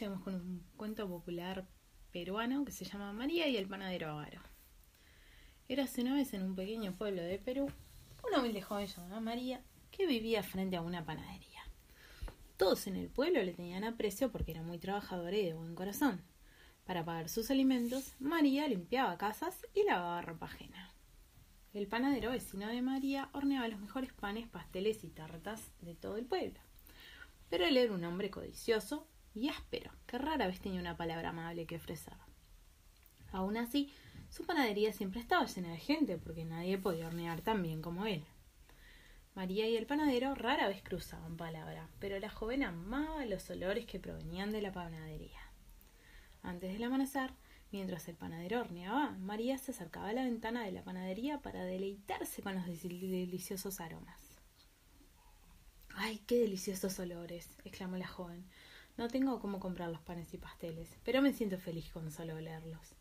Llegamos con un cuento popular peruano que se llama María y el panadero avaro. Érase una vez en un pequeño pueblo de Perú una humilde joven llamada María que vivía frente a una panadería. Todos en el pueblo le tenían aprecio porque era muy trabajadora y de buen corazón. Para pagar sus alimentos, María limpiaba casas y lavaba ropa ajena. El panadero vecino de María horneaba los mejores panes, pasteles y tartas de todo el pueblo. Pero él era un hombre codicioso y áspero, que rara vez tenía una palabra amable que ofrecer. Aún así, su panadería siempre estaba llena de gente, porque nadie podía hornear tan bien como él. María y el panadero rara vez cruzaban palabra, pero la joven amaba los olores que provenían de la panadería. Antes del amanecer, mientras el panadero horneaba, María se acercaba a la ventana de la panadería para deleitarse con los deliciosos aromas. ¡Ay, qué deliciosos olores! exclamó la joven. No tengo cómo comprar los panes y pasteles, pero me siento feliz con solo olerlos.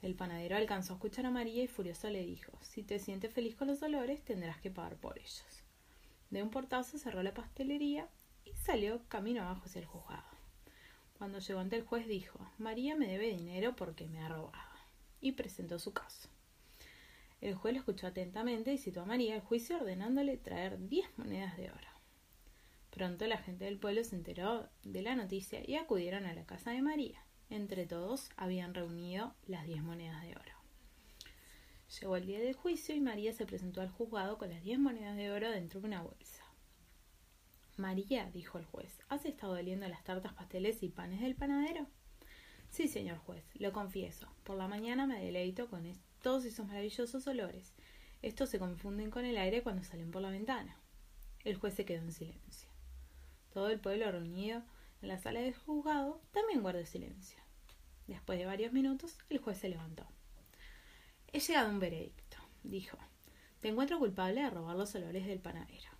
El panadero alcanzó a escuchar a María y furioso le dijo Si te sientes feliz con los olores, tendrás que pagar por ellos. De un portazo cerró la pastelería y salió camino abajo hacia el juzgado. Cuando llegó ante el juez dijo María me debe dinero porque me ha robado. y presentó su caso. El juez lo escuchó atentamente y citó a María al juicio ordenándole traer diez monedas de oro. Pronto la gente del pueblo se enteró de la noticia y acudieron a la casa de María. Entre todos habían reunido las diez monedas de oro. Llegó el día del juicio y María se presentó al juzgado con las diez monedas de oro dentro de una bolsa. María, dijo el juez, ¿has estado oliendo las tartas, pasteles y panes del panadero? Sí, señor juez, lo confieso. Por la mañana me deleito con todos esos maravillosos olores. Estos se confunden con el aire cuando salen por la ventana. El juez se quedó en silencio. Todo el pueblo reunido en la sala del juzgado también guardó silencio. Después de varios minutos, el juez se levantó. He llegado a un veredicto, dijo. Te encuentro culpable de robar los olores del panadero.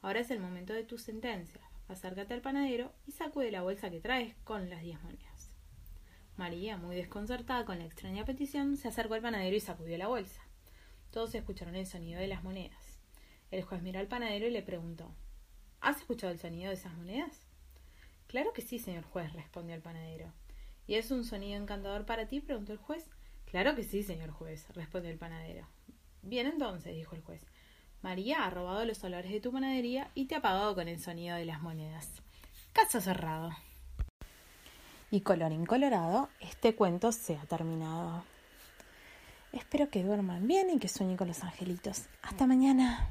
Ahora es el momento de tu sentencia. Acércate al panadero y sacude la bolsa que traes con las diez monedas. María, muy desconcertada con la extraña petición, se acercó al panadero y sacudió la bolsa. Todos escucharon el sonido de las monedas. El juez miró al panadero y le preguntó ¿Has escuchado el sonido de esas monedas? Claro que sí, señor juez, respondió el panadero. ¿Y es un sonido encantador para ti? preguntó el juez. Claro que sí, señor juez, respondió el panadero. Bien entonces, dijo el juez. María ha robado los olores de tu panadería y te ha pagado con el sonido de las monedas. Caso cerrado. Y colorín colorado, este cuento se ha terminado. Espero que duerman bien y que sueñen con los angelitos. Hasta mañana.